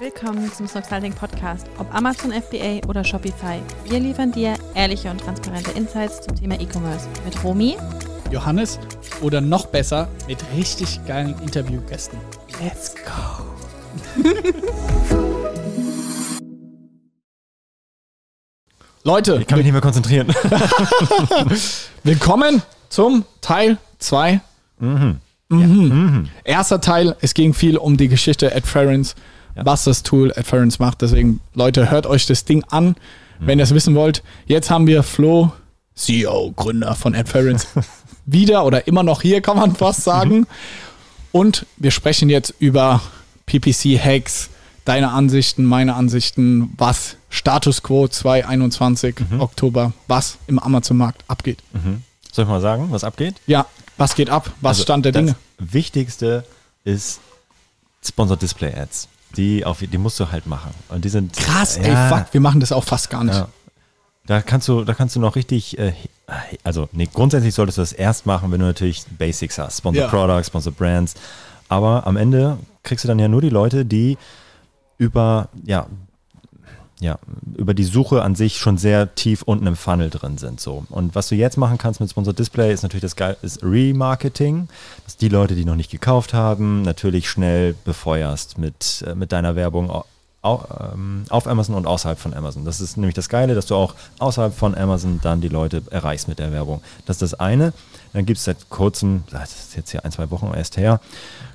Willkommen zum Snoxalding Podcast, ob Amazon FBA oder Shopify. Wir liefern dir ehrliche und transparente Insights zum Thema E-Commerce mit Romy, Johannes oder noch besser mit richtig geilen Interviewgästen. Let's go! Leute, Ich kann mich nicht mehr konzentrieren. willkommen zum Teil 2. Mhm. Erster Teil, es ging viel um die Geschichte Adference, Ja. was das Tool Adference macht. Deswegen, Leute, hört euch das Ding an, wenn ihr es wissen wollt. Jetzt haben wir Flo, CEO, Gründer von Adference, wieder oder immer noch hier, kann man fast sagen. Und wir sprechen jetzt über PPC-Hacks, deine Ansichten, meine Ansichten, was Status Quo 2021 Oktober, was im Amazon-Markt abgeht. Soll ich mal sagen, was abgeht? Ja, was geht ab? Was Also, Stand der das Dinge? Wichtigste ist Sponsored Display Ads. Die, auf, die musst du halt machen. Und die sind Krass, ja, ey, fuck, wir machen das auch fast gar nicht. Ja. Da kannst du, da kannst du noch richtig, äh, also nee, grundsätzlich solltest du das erst machen, wenn du natürlich Basics hast. Sponsored Ja. Products, Sponsored Brands. Aber am Ende kriegst du dann ja nur die Leute, die über, ja, ja, über die Suche an sich schon sehr tief unten im Funnel drin sind. So. Und was du jetzt machen kannst mit Sponsored Display ist natürlich das geil, ist Remarketing, dass die Leute, die noch nicht gekauft haben, natürlich schnell befeuerst mit, äh, mit deiner Werbung ähm, auf Amazon und außerhalb von Amazon. Das ist nämlich das Geile, dass du auch außerhalb von Amazon dann die Leute erreichst mit der Werbung. Das ist das eine. Dann gibt es seit kurzem, das ist jetzt hier ein, zwei Wochen erst her,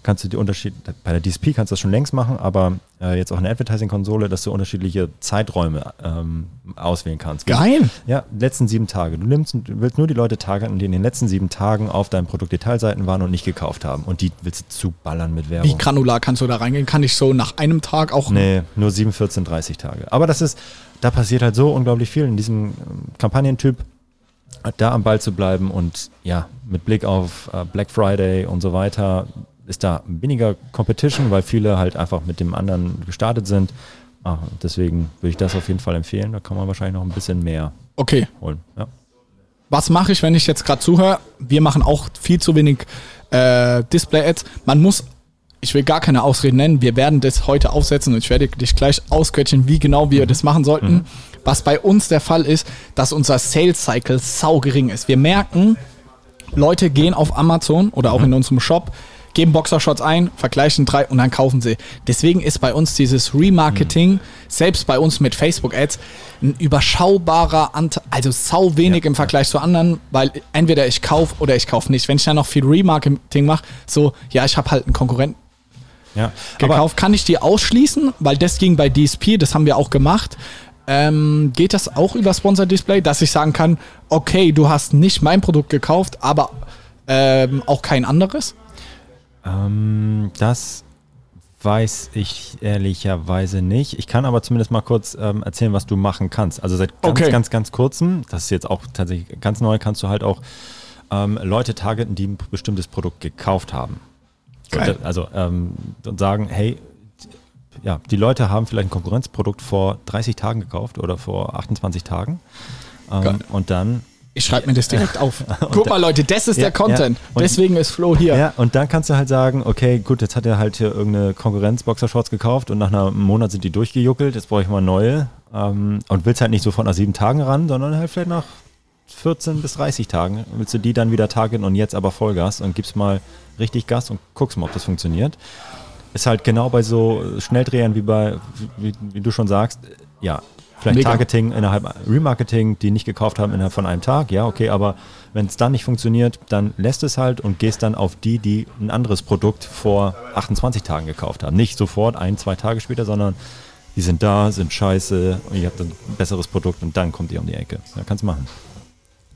kannst du die Unterschied, bei der DSP kannst du das schon längst machen, aber äh, jetzt auch in der Advertising-Konsole, dass du unterschiedliche Zeiträume ähm, auswählen kannst. Geil. Ja, letzten sieben Tage. Du nimmst, du willst nur die Leute targeten, die in den letzten sieben Tagen auf deinen Produktdetailseiten waren und nicht gekauft haben. Und die willst du zuballern mit Werbung. Wie granular kannst du da reingehen? Kann ich so nach einem Tag auch. Nee, nur 7, 14, 30 Tage. Aber das ist, da passiert halt so unglaublich viel in diesem ähm, Kampagnentyp, da am Ball zu bleiben und ja, mit Blick auf äh, Black Friday und so weiter ist da weniger Competition, weil viele halt einfach mit dem anderen gestartet sind. Ah, deswegen würde ich das auf jeden Fall empfehlen. Da kann man wahrscheinlich noch ein bisschen mehr Okay, holen. Ja. was mache ich, wenn ich jetzt gerade zuhöre? Wir machen auch viel zu wenig äh, Display-Ads. Man muss, ich will gar keine Ausreden nennen, wir werden das heute aufsetzen und ich werde dich gleich ausquetschen, wie genau wir das machen sollten. Was bei uns der Fall ist, dass unser Sales-Cycle sau gering ist. Wir merken, Leute gehen auf Amazon oder auch in unserem Shop, geben Boxershots ein, vergleichen drei und dann kaufen sie. Deswegen ist bei uns dieses Remarketing, selbst bei uns mit Facebook-Ads, ein überschaubarer Anteil, also sau wenig Ja. im Vergleich zu anderen, weil entweder ich kaufe oder ich kaufe nicht. Wenn ich dann noch viel Remarketing mache, so, ja, ich habe halt einen Konkurrenten Ja. Gekauft, kann ich die ausschließen, weil das ging bei DSP, das haben wir auch gemacht. Ähm, geht das auch über Sponsor Display, dass ich sagen kann, okay, du hast nicht mein Produkt gekauft, aber ähm, auch kein anderes? Ähm, das weiß ich ehrlicherweise nicht. Ich kann aber zumindest mal kurz ähm, erzählen, was du machen kannst. Also seit ganz, Okay. ganz, ganz kurzem, das ist jetzt auch tatsächlich ganz neu, kannst du halt auch ähm, Leute targeten, die ein bestimmtes Produkt gekauft haben. Geil. Also ähm, und sagen, hey, ja, die Leute haben vielleicht ein Konkurrenzprodukt vor 30 Tagen gekauft oder vor 28 Tagen. Ähm, und dann Ich schreibe mir das direkt auf. Guck mal, Leute, das ist Ja, der Content. ja. Deswegen ist Flo hier. Ja, und dann kannst du halt sagen, okay, gut, jetzt hat er halt hier irgendeine Konkurrenz-Boxershorts gekauft und nach einem Monat sind die durchgejuckelt, jetzt brauche ich mal neue. Ähm, und willst halt nicht sofort nach sieben Tagen ran, sondern halt vielleicht nach 14 bis 30 Tagen willst du die dann wieder targeten und jetzt aber Vollgas und gibst mal richtig Gas und guckst mal, ob das funktioniert. Ist halt genau bei so Schnelldrehern wie bei, wie, wie du schon sagst, ja, vielleicht Mega. Targeting innerhalb, Remarketing, die nicht gekauft haben innerhalb von einem Tag, ja, okay, aber wenn es dann nicht funktioniert, dann lässt es halt und gehst dann auf die, die ein anderes Produkt vor 28 Tagen gekauft haben. Nicht sofort, ein, zwei Tage später, sondern die sind da, sind scheiße und ihr habt ein besseres Produkt und dann kommt ihr um die Ecke. Ja, kannst du machen.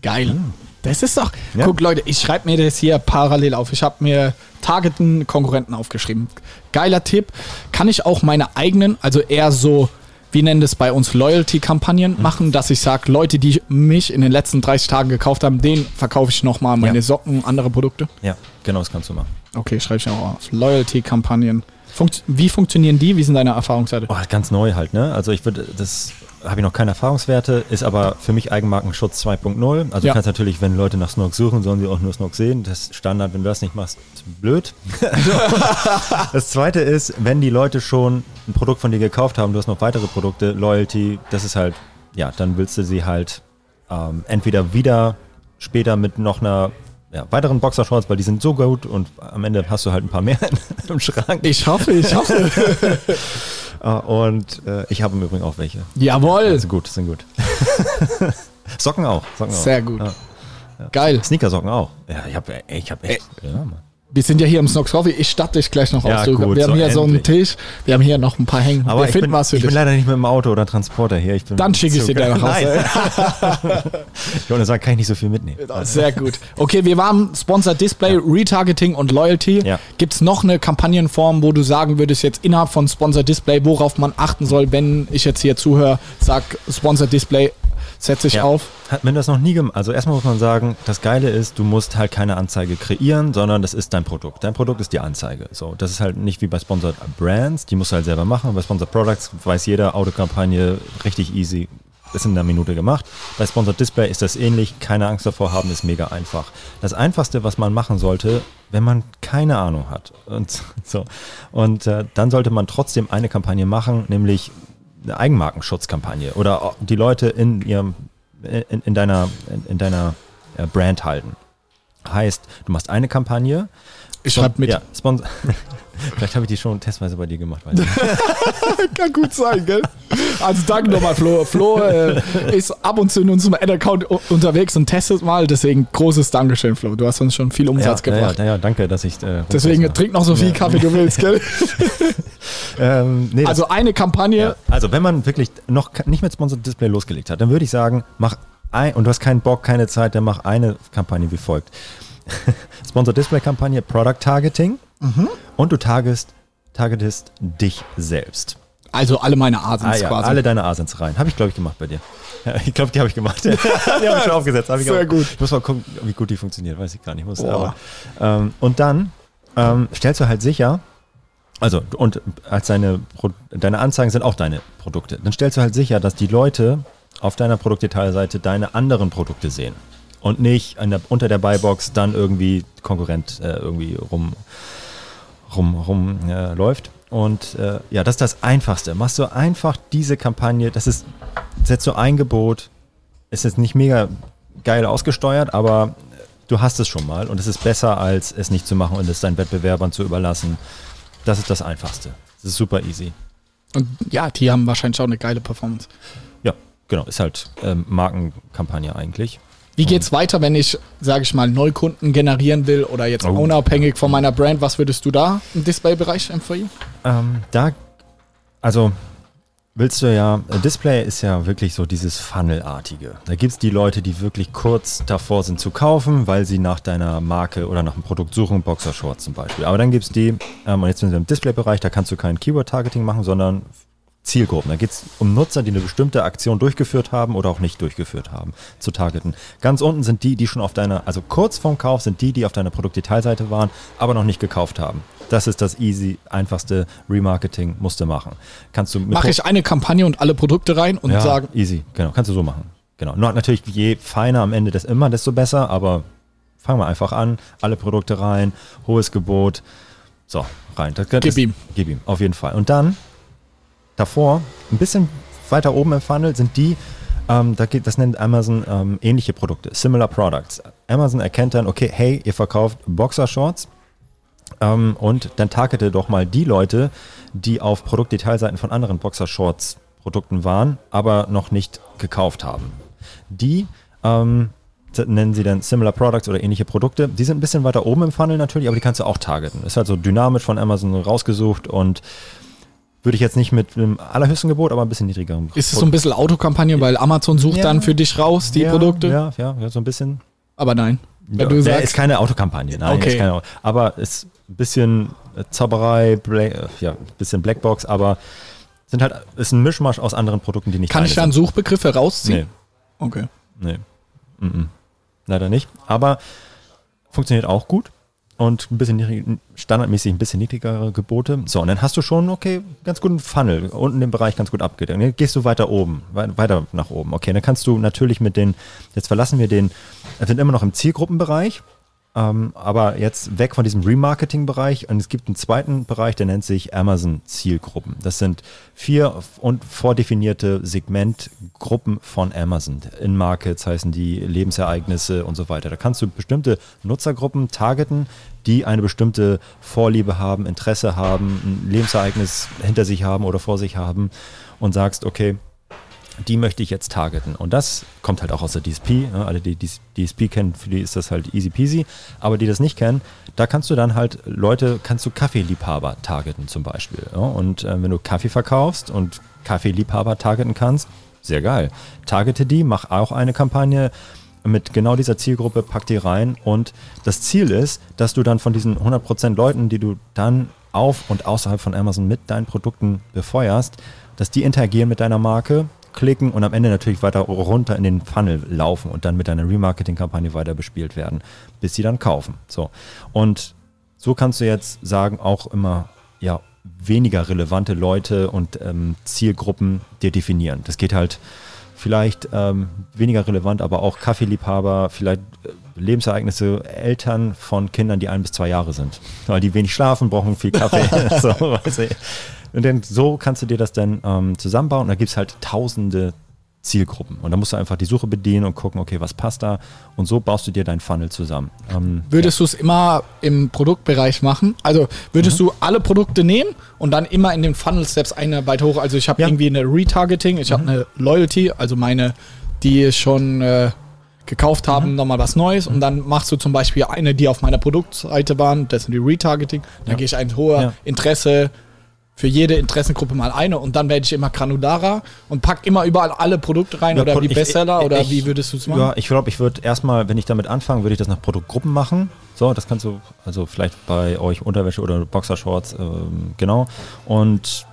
Geil. Das ist doch. Ja. Guck, Leute, ich schreibe mir das hier parallel auf. Ich habe mir Targeten Konkurrenten aufgeschrieben. Geiler Tipp. Kann ich auch meine eigenen, also eher so, wie nennen das bei uns, Loyalty-Kampagnen Mhm. machen, dass ich sage, Leute, die mich in den letzten 30 Tagen gekauft haben, denen verkaufe ich nochmal meine Ja. Socken, andere Produkte. Ja, genau, das kannst du machen. Okay, schreibe ich auch auf. Loyalty-Kampagnen. Funkt wie funktionieren die? Wie sind deine Erfahrungswerte? Oh, ganz neu halt, ne? Also ich würde das habe ich noch keine Erfahrungswerte, ist aber für mich Eigenmarkenschutz 2.0. Also Ja. du kannst natürlich, wenn Leute nach Snork suchen, sollen sie auch nur Snork sehen. Das ist Standard, wenn du das nicht machst, blöd. das zweite ist, wenn die Leute schon ein Produkt von dir gekauft haben, du hast noch weitere Produkte, Loyalty, das ist halt, ja, dann willst du sie halt ähm, entweder wieder später mit noch einer ja, weiteren Boxershorts, weil die sind so gut und am Ende hast du halt ein paar mehr im Schrank. Ich hoffe, ich hoffe. Äh, und äh, ich habe im Übrigen auch welche. Jawohl. Sind gut, sind gut. Socken auch. Socken auch. Sehr gut. Ja. Geil. Sneakersocken auch. Ja, ich habe ich hab echt. Ja, Mann. Wir sind ja hier im Snox Coffee. Ich statte dich gleich noch Ja, aus. Gut, wir haben so hier so einen endlich. Tisch. Wir haben hier noch ein paar hängen. Aber wir ich finden bin, was für ich bin dich. leider nicht mit dem Auto oder Transporter hier. Bin Dann schicke ich dir nach Hause. Wollte sagen, kann ich nicht so viel mitnehmen. Sehr gut. Okay, wir waren Sponsor Display, Retargeting und Loyalty. Ja. Gibt es noch eine Kampagnenform, wo du sagen würdest, jetzt innerhalb von Sponsor Display, worauf man achten soll, wenn ich jetzt hier zuhöre, sag Sponsor Display, setze ich Ja. auf? Hat man das noch nie gemacht? Also erstmal muss man sagen, das Geile ist, du musst halt keine Anzeige kreieren, sondern das ist dein Produkt. Dein Produkt ist die Anzeige. So, das ist halt nicht wie bei Sponsored Brands, die musst du halt selber machen. Bei Sponsored Products weiß jeder, Autokampagne richtig easy, ist in einer Minute gemacht. Bei Sponsored Display ist das ähnlich, keine Angst davor haben, ist mega einfach. Das einfachste, was man machen sollte, wenn man keine Ahnung hat. Und so. Und äh, dann sollte man trotzdem eine Kampagne machen, nämlich eine Eigenmarkenschutzkampagne oder die Leute in ihrem in, in deiner in, in deiner äh, Brand halten. Heißt, du machst eine Kampagne. Ich schreibe mit. Ja, Sponsor. Vielleicht habe ich die schon testweise bei dir gemacht. Kann gut sein, gell? Also danke nochmal, Flo. Flo äh, ist ab und zu in unserem Ad-Account unterwegs und testet mal. Deswegen großes Dankeschön, Flo. Du hast uns schon viel Umsatz ja, gebracht. ja, ja, danke, dass ich. Äh, Deswegen trink noch so viel. Kaffee du willst, gell? Ähm, nee, Also eine Kampagne. Also, wenn man wirklich noch nicht mit Sponsored Display losgelegt hat, dann würde ich sagen, mach ein, und du hast keinen Bock, keine Zeit, dann mach eine Kampagne wie folgt. Sponsored Display Kampagne, Product Targeting Mhm. und du targetest, targetest dich selbst. Also alle meine Asens Ah, ja, quasi. alle deine Asens rein. Habe ich, glaube ich, gemacht bei dir. Ja, ich glaube, die habe ich gemacht. die habe ich schon aufgesetzt. Ich Sehr auch- gut. Ich muss mal gucken, wie gut die funktioniert. Weiß ich gar nicht. Muss, aber, ähm, und dann ähm, stellst du halt sicher, also und als deine, Pro- deine Anzeigen sind auch deine Produkte, dann stellst du halt sicher, dass die Leute auf deiner Produktdetailseite deine anderen Produkte sehen. Und nicht der, unter der Buybox dann irgendwie Konkurrent äh, irgendwie rum, rum, rum äh, läuft. Und äh, ja, das ist das Einfachste. Machst du einfach diese Kampagne, das ist, setzt du ein Gebot, ist jetzt nicht mega geil ausgesteuert, aber du hast es schon mal und es ist besser, als es nicht zu machen und es deinen Wettbewerbern zu überlassen. Das ist das Einfachste. Das ist super easy. Und ja, die haben wahrscheinlich auch eine geile Performance. Ja, genau. Ist halt ähm, Markenkampagne eigentlich. Wie geht's weiter, wenn ich, sage ich mal, Neukunden generieren will oder jetzt Oh. unabhängig von meiner Brand? Was würdest du da im Display-Bereich empfehlen? Ähm, da, also willst du ja, äh, Display ist ja wirklich so dieses Funnelartige. Da gibt es die Leute, die wirklich kurz davor sind zu kaufen, weil sie nach deiner Marke oder nach einem Produkt suchen, Boxershorts zum Beispiel. Aber dann gibt es die, ähm, und jetzt sind wir im Display-Bereich, da kannst du kein Keyword-Targeting machen, sondern Zielgruppen. Da geht es um Nutzer, die eine bestimmte Aktion durchgeführt haben oder auch nicht durchgeführt haben, zu targeten. Ganz unten sind die, die schon auf deiner, also kurz vorm Kauf sind die, die auf deiner Produktdetailseite waren, aber noch nicht gekauft haben. Das ist das easy, einfachste Remarketing, musst du machen. Kannst du Mache ich eine Kampagne und alle Produkte rein und ja, sagen, easy, genau, kannst du so machen. Genau. Nur natürlich, je feiner am Ende das immer, desto besser, aber fangen wir einfach an, alle Produkte rein, hohes Gebot, so, rein. Das, das, Gib ihm. Gib ihm, auf jeden Fall. Und dann, davor, ein bisschen weiter oben im Funnel sind die, ähm, da geht, das nennt Amazon ähm, ähnliche Produkte, similar products. Amazon erkennt dann, okay, hey, ihr verkauft Boxershorts, ähm, und dann targete doch mal die Leute, die auf Produktdetailseiten von anderen Boxershorts-Produkten waren, aber noch nicht gekauft haben. Die ähm, nennen sie dann Similar Products oder ähnliche Produkte. Die sind ein bisschen weiter oben im Funnel natürlich, aber die kannst du auch targeten. Ist halt so dynamisch von Amazon rausgesucht und würde ich jetzt nicht mit einem allerhöchsten Gebot, aber ein bisschen niedrigerem. ist es so ein bisschen Autokampagne, weil Amazon sucht Ja. dann für dich raus die ja, Produkte? Ja, ja, ja, so ein bisschen. Aber nein. Wenn Ja, sagst, ist keine Autokampagne, nein, Okay. ist keine, aber ist ein bisschen äh, Zauberei, Bla äh, ja, ein bisschen Blackbox, aber sind halt, ist ein Mischmasch aus anderen Produkten, die nicht kann ich da einen sind. Suchbegriff herausziehen? Okay. Nee, nee. Mm -mm. Leider nicht. Aber funktioniert auch gut. Und ein bisschen niedrig, standardmäßig ein bisschen niedrigere Gebote. So, und dann hast du schon, okay, ganz guten Funnel, unten im Bereich ganz gut abgedeckt. Dann gehst du weiter oben, weiter nach oben. Okay, dann kannst du natürlich mit den, jetzt verlassen wir den, wir sind immer noch im Zielgruppenbereich, ähm, aber jetzt weg von diesem Remarketing-Bereich und es gibt einen zweiten Bereich, der nennt sich Amazon-Zielgruppen. Das sind vier und vordefinierte Segmentgruppen von Amazon. In Markets heißen die Lebensereignisse und so weiter. Da kannst du bestimmte Nutzergruppen targeten, die eine bestimmte Vorliebe haben, Interesse haben, ein Lebensereignis hinter sich haben oder vor sich haben und sagst, okay, die möchte ich jetzt targeten. Und das kommt halt auch aus der DSP. Ne? Alle, die, DSP kennen, für die ist das halt easy peasy. Aber die das nicht kennen, da kannst du dann halt Leute, kannst du Kaffeeliebhaber targeten zum Beispiel. Und äh, wenn du Kaffee verkaufst und Kaffeeliebhaber targeten kannst, sehr geil. Targete die, mach auch eine Kampagne mit genau dieser Zielgruppe, pack die rein. Und das Ziel ist, dass du dann von diesen 100% Leuten, die du dann auf und außerhalb von Amazon mit deinen Produkten befeuerst, dass die interagieren mit deiner Marke, klicken und am Ende natürlich weiter runter in den Funnel laufen und dann mit deiner Remarketing-Kampagne weiter bespielt werden, bis sie dann kaufen. So. Und so kannst du jetzt sagen, auch immer, ja, weniger relevante Leute und ähm, Zielgruppen dir definieren. Das geht halt vielleicht ähm, weniger relevant, aber auch Kaffeeliebhaber, vielleicht äh, Lebensereignisse, Eltern von Kindern, die ein bis zwei Jahre sind. Weil die wenig schlafen, brauchen viel Kaffee. so, weißt du. Und dann so kannst du dir das dann ähm, zusammenbauen. Und da gibt es halt tausende Zielgruppen. Und da musst du einfach die Suche bedienen und gucken, okay, was passt da? Und so baust du dir deinen Funnel zusammen. Ähm, würdest ja. du es immer im Produktbereich machen? Also würdest mhm. du alle Produkte nehmen und dann immer in den Funnel Steps eine weiter hoch? Also ich habe ja. irgendwie eine Retargeting, ich mhm. habe eine Loyalty, also meine, die schon äh, gekauft haben, mhm. nochmal was Neues. Und mhm. dann machst du zum Beispiel eine, die auf meiner Produktseite waren, das sind die Retargeting. Dann ja. gehe ich ein hoher Interesse, für jede Interessengruppe mal eine und dann werde ich immer granularer und pack immer überall alle Produkte rein ja, oder wie Bestseller ich, oder ich, wie würdest du es machen? Ja, ich glaube, ich würde erstmal, wenn ich damit anfange, würde ich das nach Produktgruppen machen. So, das kannst du, also vielleicht bei euch Unterwäsche oder Boxershorts, ähm, genau. Und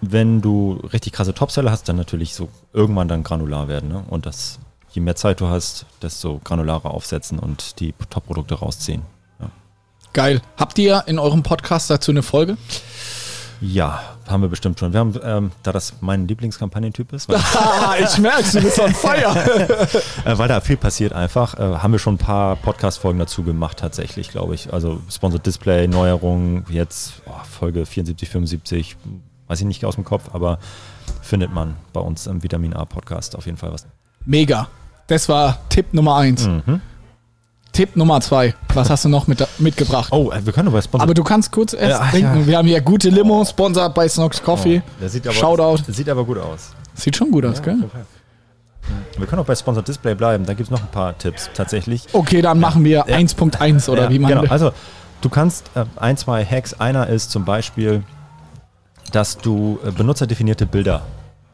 wenn du richtig krasse Topseller hast, dann natürlich so irgendwann dann granular werden. Ne? Und das, je mehr Zeit du hast, desto granularer aufsetzen und die Top-Produkte rausziehen. Ja. Geil. Habt ihr in eurem Podcast dazu eine Folge? Ja, haben wir bestimmt schon. Wir haben, ähm, da das mein Lieblingskampagnentyp ist. ich merke, du bist on fire. äh, weil da viel passiert einfach, äh, haben wir schon ein paar Podcast-Folgen dazu gemacht, tatsächlich, glaube ich. Also Sponsored Display, Neuerungen, jetzt oh, Folge 74, 75, weiß ich nicht aus dem Kopf, aber findet man bei uns im Vitamin A Podcast auf jeden Fall was. Mega. Das war Tipp Nummer eins. Mhm. Tipp Nummer zwei. Was hast du noch mit, mitgebracht? Oh, äh, wir können aber Sponsor. Aber du kannst kurz erst ja, trinken. Ja. Wir haben hier gute Limo, sponsert bei Snox Coffee. Oh, sieht aber, Shoutout. Sieht aber gut aus. Sieht schon gut aus, ja, gell? Wir können auch bei Sponsored Display bleiben. Da gibt es noch ein paar Tipps tatsächlich. Okay, dann machen wir 1.1 oder wie man. Genau, also du kannst äh, ein, zwei Hacks. Einer ist zum Beispiel, dass du äh, benutzerdefinierte Bilder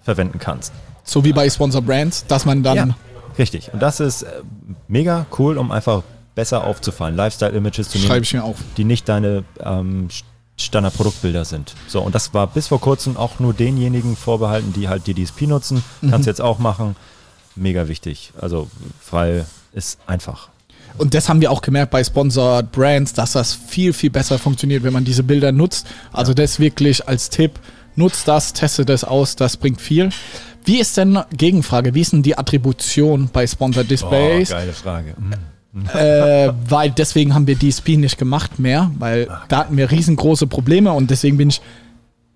verwenden kannst. So wie bei Sponsor Brands, dass man dann Richtig. Und das ist äh, mega cool, um einfach besser aufzufallen. Lifestyle-Images zu nehmen, ich mir auf. die nicht deine ähm, Standard-Produktbilder sind. So, und das war bis vor kurzem auch nur denjenigen vorbehalten, die halt die DSP nutzen. Mhm. Kannst jetzt auch machen. Mega wichtig. Also, weil es einfach. Und das haben wir auch gemerkt bei Sponsored Brands, dass das viel, viel besser funktioniert, wenn man diese Bilder nutzt. Also ja. das wirklich als Tipp, nutzt das, teste das aus, das bringt viel. Wie ist denn, Gegenfrage, wie ist denn die Attribution bei Sponsored Displays? Oh, geile Frage. Mhm. Äh, weil deswegen haben wir DSP nicht gemacht mehr, weil Ach, da hatten wir riesengroße Probleme und deswegen bin ich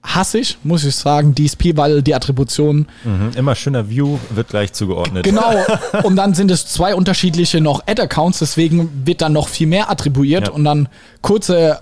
hassig, muss ich sagen, DSP, weil die Attribution. Mhm, immer schöner View wird gleich zugeordnet. Genau. Und dann sind es zwei unterschiedliche noch Ad-Accounts, deswegen wird dann noch viel mehr attribuiert ja. und dann kurze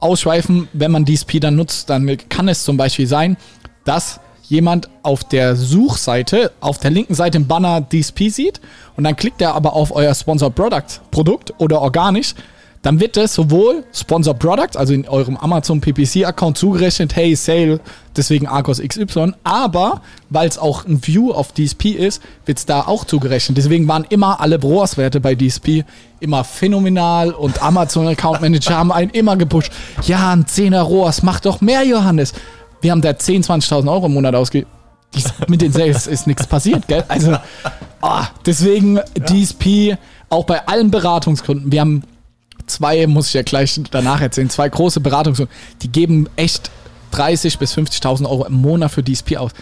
Ausschweifen, wenn man DSP dann nutzt, dann kann es zum Beispiel sein, dass jemand auf der Suchseite, auf der linken Seite im Banner DSP sieht und dann klickt er aber auf euer Sponsor Product Produkt oder organisch, dann wird es sowohl Sponsor Product, also in eurem Amazon PPC Account zugerechnet, hey, Sale, deswegen Argos XY, aber weil es auch ein View auf DSP ist, wird es da auch zugerechnet. Deswegen waren immer alle ROAS-Werte bei DSP immer phänomenal und Amazon Account Manager haben einen immer gepusht. Ja, ein 10er ROAS, mach doch mehr, Johannes wir haben da 10.000, 20.000 Euro im Monat ausgegeben. Mit den Sales ist nichts passiert, gell? Also, oh, deswegen ja. DSP, auch bei allen Beratungskunden, wir haben zwei, muss ich ja gleich danach erzählen, zwei große Beratungs- die geben echt 30.000 bis 50.000 Euro im Monat für DSP aus.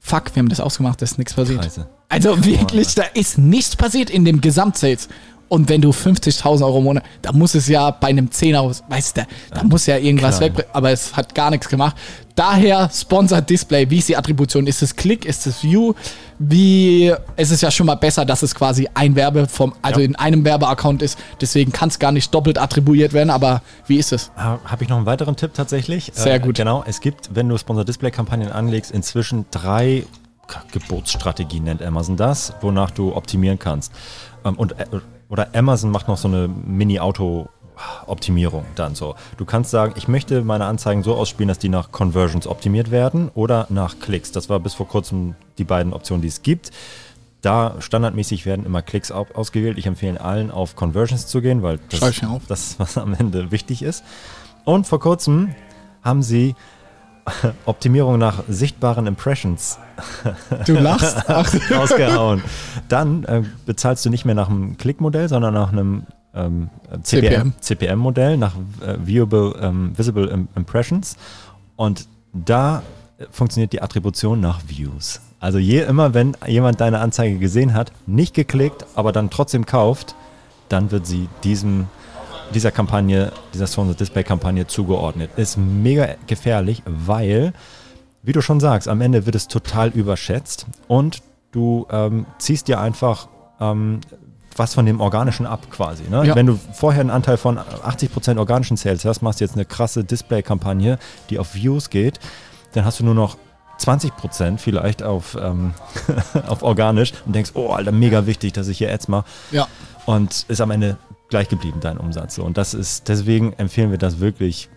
Fuck, wir haben das ausgemacht, da ist nichts passiert. Scheiße. Also wirklich, da ist nichts passiert in dem Gesamtsales. Und wenn du 50.000 Euro im Monat, da muss es ja bei einem 10 aus, weißt du, da muss ja irgendwas klar. wegbringen, aber es hat gar nichts gemacht. Daher Sponsored Display, wie ist die Attribution? Ist es Click, ist es View? Wie, es ist ja schon mal besser, dass es quasi ein Werbe vom, also Ja. in einem Werbeaccount ist, deswegen kann es gar nicht doppelt attribuiert werden, aber wie ist es? Habe ich noch einen weiteren Tipp tatsächlich? Sehr gut. Genau, es gibt, wenn du Sponsor-Display-Kampagnen anlegst, inzwischen drei Geburtsstrategien, nennt Amazon das, wonach du optimieren kannst. Ähm, und, äh, oder Amazon macht noch so eine Mini-Auto-Optimierung dann so. Du kannst sagen, ich möchte meine Anzeigen so ausspielen, dass die nach Conversions optimiert werden oder nach Klicks. Das war bis vor kurzem die beiden Optionen, die es gibt. Da standardmäßig werden immer Klicks au- ausgewählt. Ich empfehle allen, auf Conversions zu gehen, weil das, auf. das was am Ende wichtig ist. Und vor kurzem haben sie Optimierung nach sichtbaren Impressions Du lachst? Ach, rausgehauen. Dann äh, bezahlst du nicht mehr nach einem Klickmodell, sondern nach einem ähm, CPM. CPM, CPM-Modell, nach äh, Viewable, ähm, Visible Im- Impressions. Und da äh, funktioniert die Attribution nach Views. Also je immer, wenn jemand deine Anzeige gesehen hat, nicht geklickt, aber dann trotzdem kauft, dann wird sie diesem dieser Kampagne, dieser Sponsored Display Kampagne zugeordnet. Ist mega gefährlich, weil, wie du schon sagst, am Ende wird es total überschätzt und du ähm, ziehst dir einfach ähm, was von dem Organischen ab quasi. Ne? Ja. Wenn du vorher einen Anteil von 80% organischen Sales hast, machst du jetzt eine krasse Display-Kampagne, die auf Views geht, dann hast du nur noch 20% vielleicht auf, ähm, auf organisch und denkst, oh, Alter, mega wichtig, dass ich hier Ads mache ja. und ist am Ende gleich geblieben, dein Umsatz. So. Und das ist, deswegen empfehlen wir das wirklich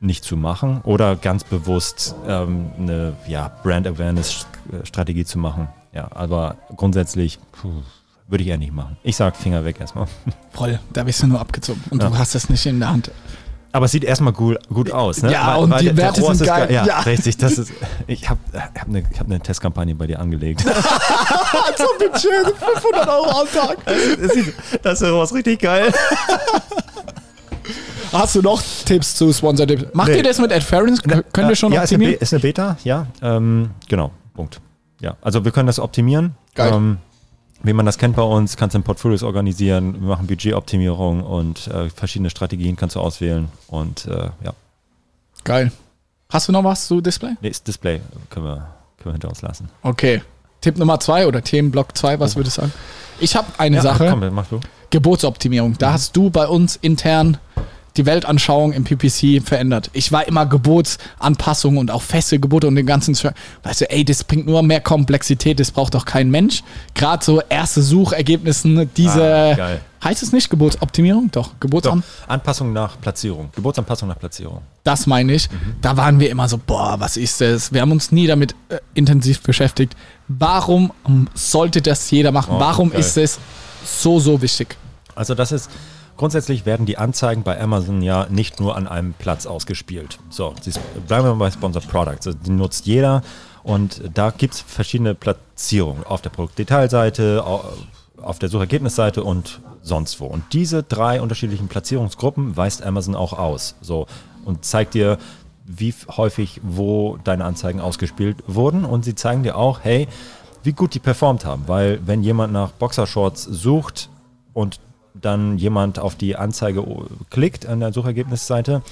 nicht zu machen oder ganz bewusst ähm, eine ja, Brand Awareness Strategie zu machen. Ja, aber grundsätzlich puh, würde ich eher nicht machen. Ich sag Finger weg erstmal. Voll, da bist du nur abgezogen und Ja. du hast es nicht in der Hand. Aber es sieht erstmal gut, gut aus, ne? Ja, und die der- der Werte sind ist geil. Ja, Ja. richtig. Das ist, ich habe hab eine hab ne Testkampagne bei dir angelegt. So Budget, 500 Euro am Tag. das, sieht, das ist richtig geil. Hast du noch Tipps zu Sponsor Tipps? Macht Nee. ihr das mit Adference? Können wir schon ja, ist eine, optimieren? Be ist eine Beta, ja. Ähm, genau, Punkt. Ja, also wir können das optimieren. Geil. Ähm, wie man das kennt bei uns, kannst du in Portfolios organisieren, wir machen Budgetoptimierung und äh, verschiedene Strategien kannst du auswählen und äh, ja, Geil. Hast du noch was zu Display? nee, Display können wir, können wir hinter uns lassen. Okay. Tipp Nummer zwei oder Themenblock zwei, was würdest du sagen? Ich habe eine ja, Sache, komm, mach du. Geburtsoptimierung. Da hast du bei uns intern die Weltanschauung im PPC verändert. Ich war immer Geburtsanpassung und auch feste Gebote und den ganzen Schwe- Weißt du, ey, das bringt nur mehr Komplexität, das braucht doch kein Mensch. Gerade so erste Suchergebnissen, diese. Ah. Heißt es nicht Geburtsoptimierung? Doch, Doch, Geburtsan. Anpassung nach Platzierung. Geburtsanpassung nach Platzierung. Das meine ich. Da waren wir immer so, boah, was ist das? Wir haben uns nie damit äh, intensiv beschäftigt. Warum sollte das jeder machen? Oh, Warum geil. ist es so, so wichtig? Also das ist, grundsätzlich werden die Anzeigen bei Amazon ja nicht nur an einem Platz ausgespielt. So, sie- bleiben wir bei Sponsored Products. Also die nutzt jeder und da gibt es verschiedene Platzierungen auf der Produktdetailseite, au- auf der Suchergebnisseite und sonst wo. Und diese drei unterschiedlichen Platzierungsgruppen weist Amazon auch aus. So, und zeigt dir, wie häufig wo deine Anzeigen ausgespielt wurden. Und sie zeigen dir auch, hey, wie gut die performt haben. Weil wenn jemand nach Boxershorts sucht und dann jemand auf die Anzeige klickt an der Suchergebnisseite,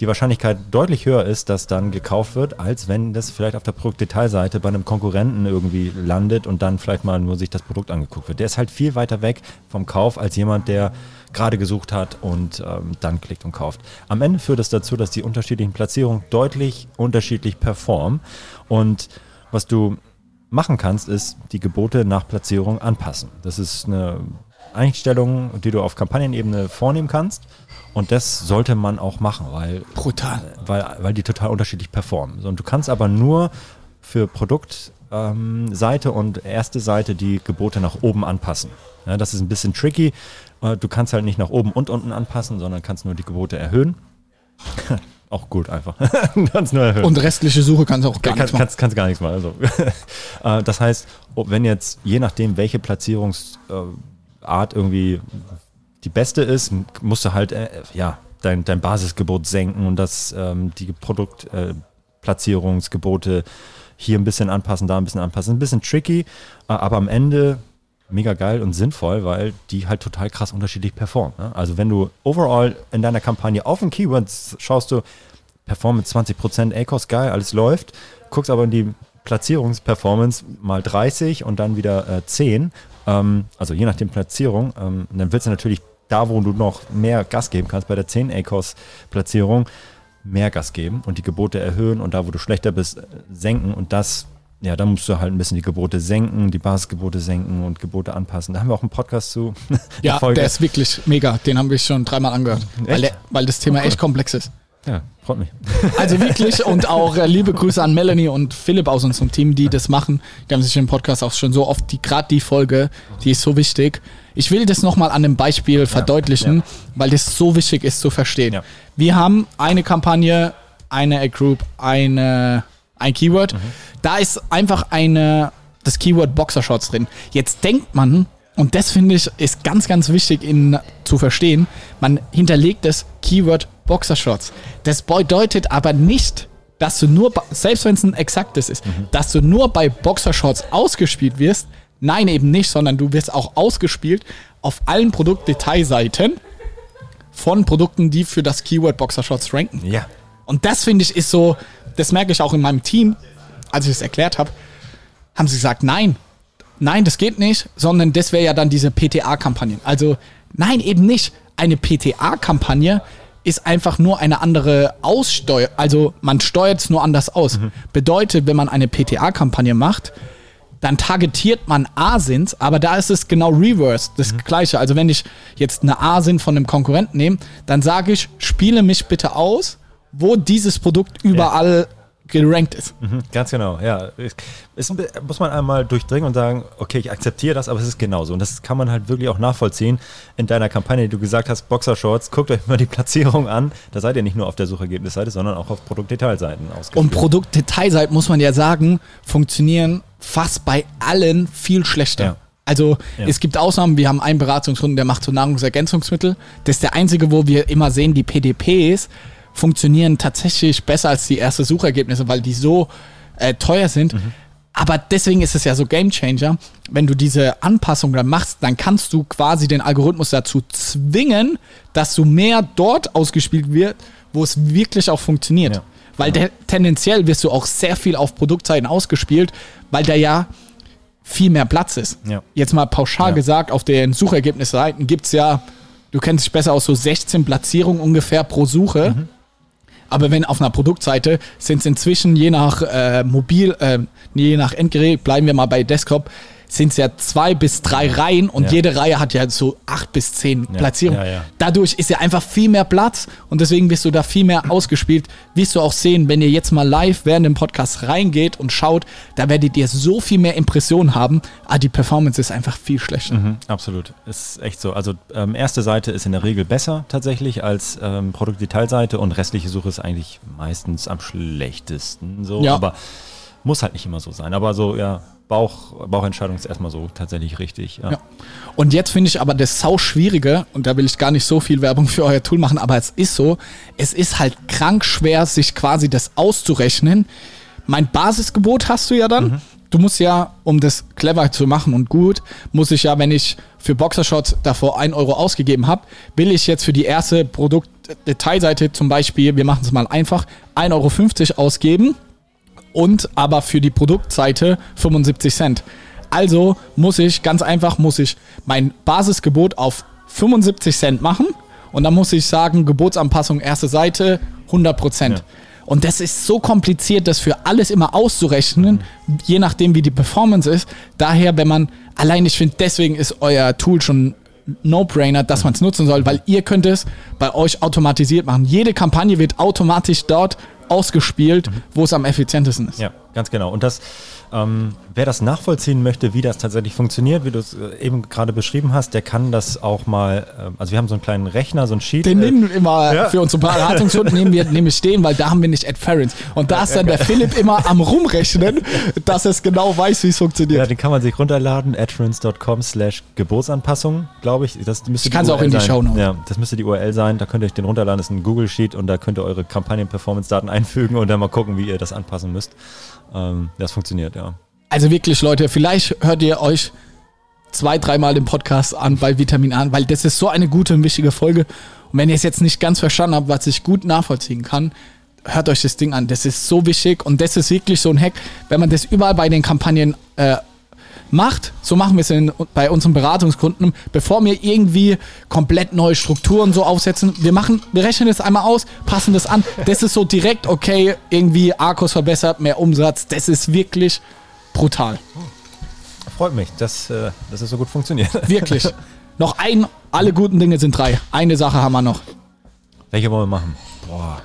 die Wahrscheinlichkeit deutlich höher ist, dass dann gekauft wird, als wenn das vielleicht auf der Produktdetailseite bei einem Konkurrenten irgendwie landet und dann vielleicht mal nur sich das Produkt angeguckt wird. Der ist halt viel weiter weg vom Kauf als jemand, der gerade gesucht hat und ähm, dann klickt und kauft. Am Ende führt es dazu, dass die unterschiedlichen Platzierungen deutlich unterschiedlich performen und was du machen kannst, ist die Gebote nach Platzierung anpassen. Das ist eine Einstellung, die du auf Kampagnenebene vornehmen kannst. Und das sollte man auch machen, weil, Brutal. weil, weil die total unterschiedlich performen. Und du kannst aber nur für Produktseite ähm, und erste Seite die Gebote nach oben anpassen. Ja, das ist ein bisschen tricky. Äh, Du kannst halt nicht nach oben und unten anpassen, sondern kannst nur die Gebote erhöhen. auch gut einfach. kannst nur erhöhen. Und restliche Suche kannst du auch gar Kann, nichts machen. kannst, kannst gar nichts machen. Also. Äh, das heißt, wenn jetzt, je nachdem, welche Platzierungsart irgendwie die beste ist, musst du halt, äh, ja, dein, dein Basisgebot senken und das, ähm, die Produktplatzierungsgebote äh, hier ein bisschen anpassen, da ein bisschen anpassen. Ein bisschen tricky, aber am Ende mega geil und sinnvoll, weil die halt total krass unterschiedlich performen. Ne? Also wenn du overall in deiner Kampagne auf ein Keyword schaust du, Performance 20%, ACOS geil, alles läuft, guckst aber in die Platzierungsperformance mal 30 und dann wieder äh, 10, ähm, also je nach der Platzierung, ähm, dann willst du natürlich da, wo du noch mehr Gas geben kannst, bei der 10 ACOS-Platzierung, mehr Gas geben und die Gebote erhöhen und da, wo du schlechter bist, senken und das, ja, da musst du halt ein bisschen die Gebote senken, die Basisgebote senken und Gebote anpassen. Da haben wir auch einen Podcast zu. ja, Folge. der ist wirklich mega. Den haben wir schon dreimal angehört, weil, der, weil, das Thema oh, echt komplex ist. Ja, freut mich. Also wirklich und auch äh, liebe Grüße an Melanie und Philipp aus unserem Team, die das machen. Die haben sich im Podcast auch schon so oft, die gerade die Folge, die ist so wichtig. Ich will das nochmal an einem Beispiel verdeutlichen, ja, ja. weil das so wichtig ist zu verstehen. Ja. Wir haben eine Kampagne, eine Ad Group, eine, ein Keyword. Mhm. Da ist einfach eine, das Keyword Boxershorts drin. Jetzt denkt man, und das finde ich ist ganz, ganz wichtig in, zu verstehen, man hinterlegt das Keyword Boxershorts. Das bedeutet aber nicht, dass du nur, selbst wenn es ein exaktes ist, mhm. dass du nur bei Boxershorts ausgespielt wirst, Nein, eben nicht, sondern du wirst auch ausgespielt auf allen Produktdetailseiten von Produkten, die für das Keyword Boxershorts ranken. Ja. Und das finde ich ist so, das merke ich auch in meinem Team, als ich es erklärt habe, haben sie gesagt, nein, nein, das geht nicht, sondern das wäre ja dann diese PTA-Kampagne. Also nein, eben nicht. Eine PTA-Kampagne ist einfach nur eine andere Aussteuer, also man steuert es nur anders aus. Mhm. Bedeutet, wenn man eine PTA-Kampagne macht, dann targetiert man Asins, aber da ist es genau reverse, das mhm. gleiche. Also wenn ich jetzt eine Asin von einem Konkurrenten nehme, dann sage ich, spiele mich bitte aus, wo dieses Produkt überall gerankt ist. Mhm, ganz genau, ja. Es muss man einmal durchdringen und sagen, okay, ich akzeptiere das, aber es ist genauso. Und das kann man halt wirklich auch nachvollziehen in deiner Kampagne, die du gesagt hast, Boxershorts, guckt euch mal die Platzierung an. Da seid ihr nicht nur auf der Suchergebnisseite, sondern auch auf Produktdetailseiten ausgespielt. Und Produktdetailseiten, muss man ja sagen, funktionieren fast bei allen viel schlechter. Ja. Also ja. es gibt Ausnahmen, wir haben einen Beratungskunden, der macht so Nahrungsergänzungsmittel. Das ist der einzige, wo wir immer sehen, die PDPs funktionieren tatsächlich besser als die ersten Suchergebnisse, weil die so äh, teuer sind. Mhm. Aber deswegen ist es ja so Game Changer. Wenn du diese Anpassung dann machst, dann kannst du quasi den Algorithmus dazu zwingen, dass du mehr dort ausgespielt wird, wo es wirklich auch funktioniert. Ja. Weil der, tendenziell wirst du auch sehr viel auf Produktseiten ausgespielt, weil da ja viel mehr Platz ist. Ja. Jetzt mal pauschal ja. gesagt, auf den Suchergebnisseiten gibt es ja, du kennst dich besser aus, so 16 Platzierungen ungefähr pro Suche. Mhm. Aber wenn auf einer Produktseite sind es inzwischen je nach äh, Mobil, äh, je nach Endgerät, bleiben wir mal bei Desktop, sind es ja zwei bis drei Reihen und ja. jede Reihe hat ja so acht bis zehn ja. Platzierungen. Ja, Dadurch ist ja einfach viel mehr Platz und deswegen wirst du da viel mehr ausgespielt. Wirst du auch sehen, wenn ihr jetzt mal live während dem Podcast reingeht und schaut, da werdet ihr so viel mehr Impressionen haben, aber die Performance ist einfach viel schlechter. Mhm, absolut, ist echt so. Also ähm, erste Seite ist in der Regel besser tatsächlich als ähm, Produktdetailseite und restliche Suche ist eigentlich meistens am schlechtesten. So, aber muss halt nicht immer so sein. Aber so, ja, Bauch, Bauchentscheidung ist erstmal so tatsächlich richtig. Ja. ja. Und jetzt finde ich aber das sau schwierige, und da will ich gar nicht so viel Werbung für euer Tool machen, aber es ist so, es ist halt krank schwer, sich quasi das auszurechnen. Mein Basisgebot hast du ja dann. Mhm. Du musst ja, um das clever zu machen und gut, muss ich ja, wenn ich für Boxershorts davor 1 Euro ausgegeben habe, will ich jetzt für die erste Produktdetailseite zum Beispiel, wir machen es mal einfach, 1,50 Euro ausgeben und aber für die Produktseite 75 Cent. Also muss ich, ganz einfach, muss ich mein Basisgebot auf 75 Cent machen und dann muss ich sagen, Gebotsanpassung erste Seite 100 Prozent. Ja. Und das ist so kompliziert, das für alles immer auszurechnen, mhm. je nachdem, wie die Performance ist. Daher, wenn man, allein ich finde, deswegen ist euer Tool schon No-Brainer, dass man es nutzen soll, weil ihr könnt es bei euch automatisiert machen. Jede Kampagne wird automatisch dort ausgespielt, mhm. wo es am effizientesten ist. Ja, ganz genau. Und das Ähm, wer das nachvollziehen möchte, wie das tatsächlich funktioniert, wie du es äh, eben gerade beschrieben hast, der kann das auch mal, äh, also wir haben so einen kleinen Rechner, so ein Sheet. Den äh, nehmen wir immer Ja. für unsere Beratungskunden nehmen wir nämlich stehen, weil da haben wir nicht Adference. Und da ist dann der Philipp immer am rumrechnen, dass es genau weiß, wie es ja, funktioniert. den kann man sich runterladen, adference.com slash Geburtsanpassung, glaube ich. Das müsste Ich kann's auch in die. Shownotes. Ja, das müsste die URL sein, da könnt ihr euch den runterladen, das ist ein Google-Sheet und da könnt ihr eure Kampagnen-Performance-Daten einfügen und dann mal gucken, wie ihr das anpassen müsst. Ähm, das funktioniert, ja. Also wirklich, Leute, vielleicht hört ihr euch zwei, dreimal den Podcast an bei Vitamin A, weil das ist so eine gute und wichtige Folge. Und wenn ihr es jetzt nicht ganz verstanden habt, was ich gut nachvollziehen kann, hört euch das Ding an. Das ist so wichtig und das ist wirklich so ein Hack, wenn man das überall bei den Kampagnen äh, macht, so machen wir es in, bei unseren Beratungskunden, bevor wir irgendwie komplett neue Strukturen so aufsetzen. Wir machen, wir rechnen das einmal aus, passen das an. Das ist so direkt, okay, irgendwie Arkos verbessert, mehr Umsatz. Das ist wirklich brutal. Freut mich, dass, äh, dass es so gut funktioniert. Wirklich. noch ein, alle guten Dinge sind drei. Eine Sache haben wir noch. Welche wollen wir machen? Boah.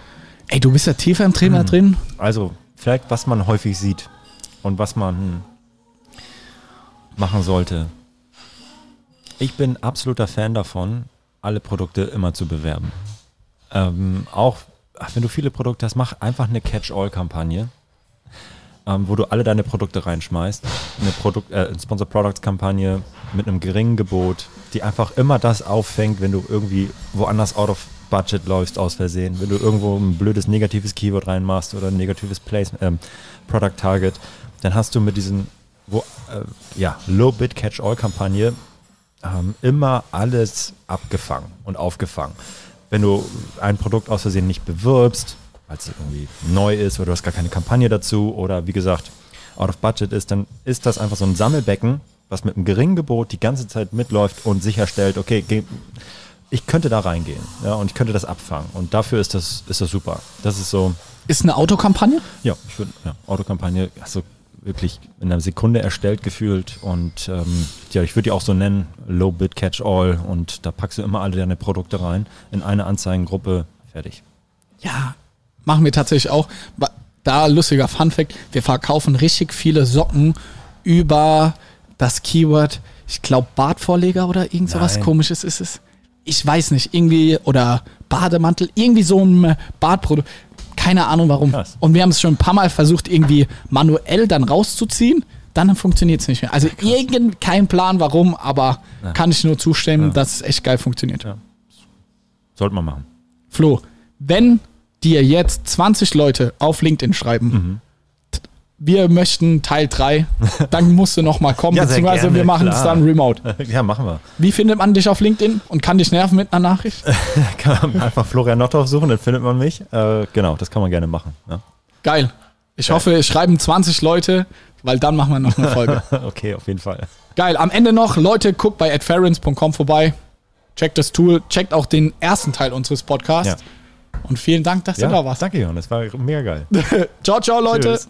Ey, du bist ja tiefer im Thema drin. Also, vielleicht was man häufig sieht und was man machen sollte. Ich bin absoluter Fan davon, alle Produkte immer zu bewerben. Ähm, auch ach, wenn du viele Produkte hast, mach einfach eine Catch-all-Kampagne, ähm, wo du alle deine Produkte reinschmeißt. Eine Produkt, äh, Sponsor Products Kampagne mit einem geringen Gebot, die einfach immer das auffängt, wenn du irgendwie woanders out of Budget läufst aus Versehen, wenn du irgendwo ein blödes negatives Keyword reinmachst oder ein negatives Place, ähm, Product Target, dann hast du mit diesen wo, äh, ja, Low-Bid Catch-all-Kampagne ähm, immer alles abgefangen und aufgefangen. Wenn du ein Produkt aus Versehen nicht bewirbst, weil es irgendwie neu ist oder du hast gar keine Kampagne dazu oder wie gesagt out of budget ist, dann ist das einfach so ein Sammelbecken, was mit einem geringen Gebot die ganze Zeit mitläuft und sicherstellt, okay, ich könnte da reingehen ja, und ich könnte das abfangen und dafür ist das, ist das super. Das ist so, Ist eine Autokampagne? ja, ich würde, ja, Autokampagne, also wirklich in einer Sekunde erstellt gefühlt und ähm, ja, ich würde die auch so nennen, Low Bid Catch All und da packst du immer alle deine Produkte rein in eine Anzeigengruppe, fertig. Ja, machen wir tatsächlich auch. Da lustiger Funfact, wir verkaufen richtig viele Socken über das Keyword, ich glaube Bartvorleger oder irgend sowas Nein. komisches ist es. Ich weiß nicht, irgendwie, oder Bademantel, irgendwie so ein Bartprodukt. Keine Ahnung warum. Krass. Und wir haben es schon ein paar Mal versucht, irgendwie manuell dann rauszuziehen. Dann funktioniert es nicht mehr. Also irgend kein Plan warum, aber Ja. kann ich nur zustimmen, Ja. dass es echt geil funktioniert. Ja. Sollte man machen. Flo, wenn dir jetzt 20 Leute auf LinkedIn schreiben, Mhm. Wir möchten Teil 3, dann musst du noch mal kommen, Ja, beziehungsweise gerne, wir machen es dann remote. ja, machen wir. Wie findet man dich auf LinkedIn und kann dich nerven mit einer Nachricht? Kann man einfach Florian Nottorf suchen, dann findet man mich. Äh, genau, das kann man gerne machen. Ja. Geil. Ich hoffe, es schreiben 20 Leute, weil dann machen wir noch eine Folge. okay, auf jeden Fall. Geil. Am Ende noch, Leute, guckt bei adference.com vorbei. Checkt das Tool, checkt auch den ersten Teil unseres Podcasts. Ja. Und vielen Dank, dass Ja, du da warst. danke, Jon, das war mega geil. Ciao, ciao, Leute. Tschüss.